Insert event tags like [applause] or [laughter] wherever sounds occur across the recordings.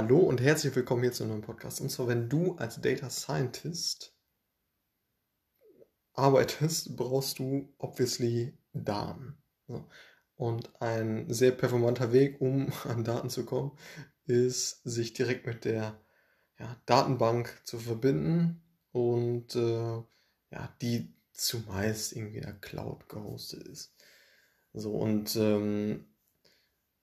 Hallo und herzlich willkommen hier zu einem neuen Podcast. Und zwar, wenn du als Data Scientist arbeitest, brauchst du obviously Daten. Und ein sehr performanter Weg, um [laughs] an Daten zu kommen, ist, sich direkt mit der ja, Datenbank zu verbinden und äh, ja, die zumeist irgendwie in der Cloud gehostet ist. So und ähm,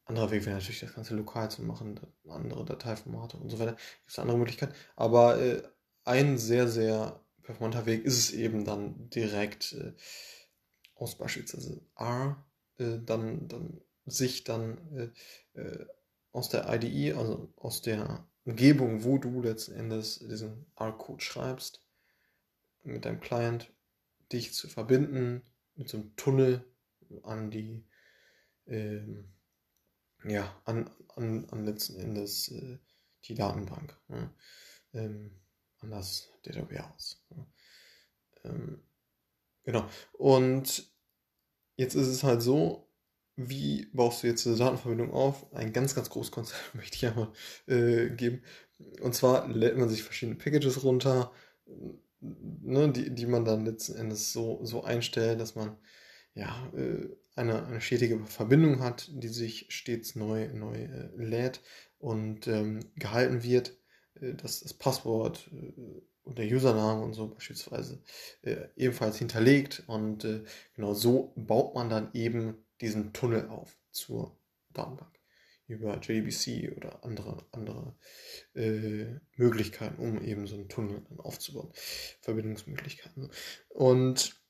anderer Weg wäre natürlich das Ganze lokal zu machen, andere Dateiformate und so weiter. Gibt es andere Möglichkeiten. Aber äh, ein sehr, sehr performanter Weg ist es eben dann direkt äh, aus beispielsweise R, äh, dann, dann sich dann äh, äh, aus der IDE, also aus der Umgebung, wo du letzten Endes diesen R-Code schreibst, mit deinem Client, dich zu verbinden mit so einem Tunnel an die, ähm, ja, an, an, an letzten Endes äh, die Datenbank, ne? ähm, an das Data Warehouse. Ne? Ähm, genau. Und jetzt ist es halt so, wie baust du jetzt eine Datenverbindung auf? Ein ganz, ganz großes Konzept [laughs] möchte ich einmal äh, geben. Und zwar lädt man sich verschiedene Packages runter, ne, die, die man dann letzten Endes so, so einstellt, dass man ja, äh, eine, eine stetige Verbindung hat, die sich stets neu, neu äh, lädt und ähm, gehalten wird, äh, dass das Passwort und der Username und so beispielsweise äh, ebenfalls hinterlegt und äh, genau so baut man dann eben diesen Tunnel auf zur Datenbank über JDBC oder andere, andere äh, Möglichkeiten, um eben so einen Tunnel dann aufzubauen. Verbindungsmöglichkeiten. Und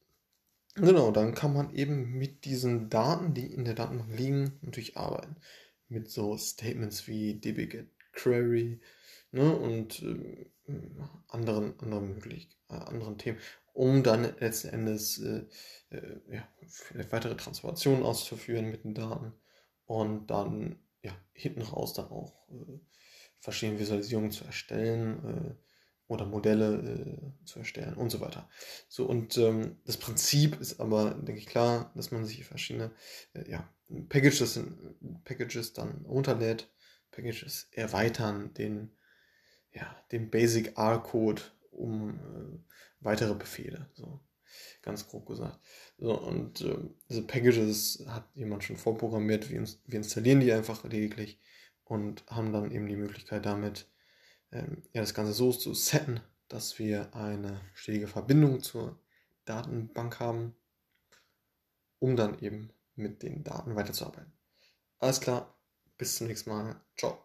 genau, dann kann man eben mit diesen Daten, die in der Datenbank liegen, natürlich arbeiten. Mit so Statements wie dbget query ne, und äh, anderen, anderen, möglich, äh, anderen Themen, um dann letzten Endes äh, äh ja, weitere Transformationen auszuführen mit den Daten und dann ja, hinten raus dann auch äh, verschiedene Visualisierungen zu erstellen äh, oder Modelle äh, zu erstellen und so weiter. So, und ähm, das Prinzip ist aber, denke ich, klar, dass man sich verschiedene äh, ja, Packages, Packages dann runterlädt, Packages erweitern den, ja, den Basic R-Code um äh, weitere Befehle. So ganz grob gesagt. So, und äh, diese Packages hat jemand schon vorprogrammiert. Wir, wir, installieren die einfach lediglich und haben dann eben die Möglichkeit damit, ähm, ja, das Ganze so zu setten, dass wir eine stetige Verbindung zur Datenbank haben, um dann eben mit den Daten weiterzuarbeiten. Alles klar, bis zum nächsten Mal. Ciao.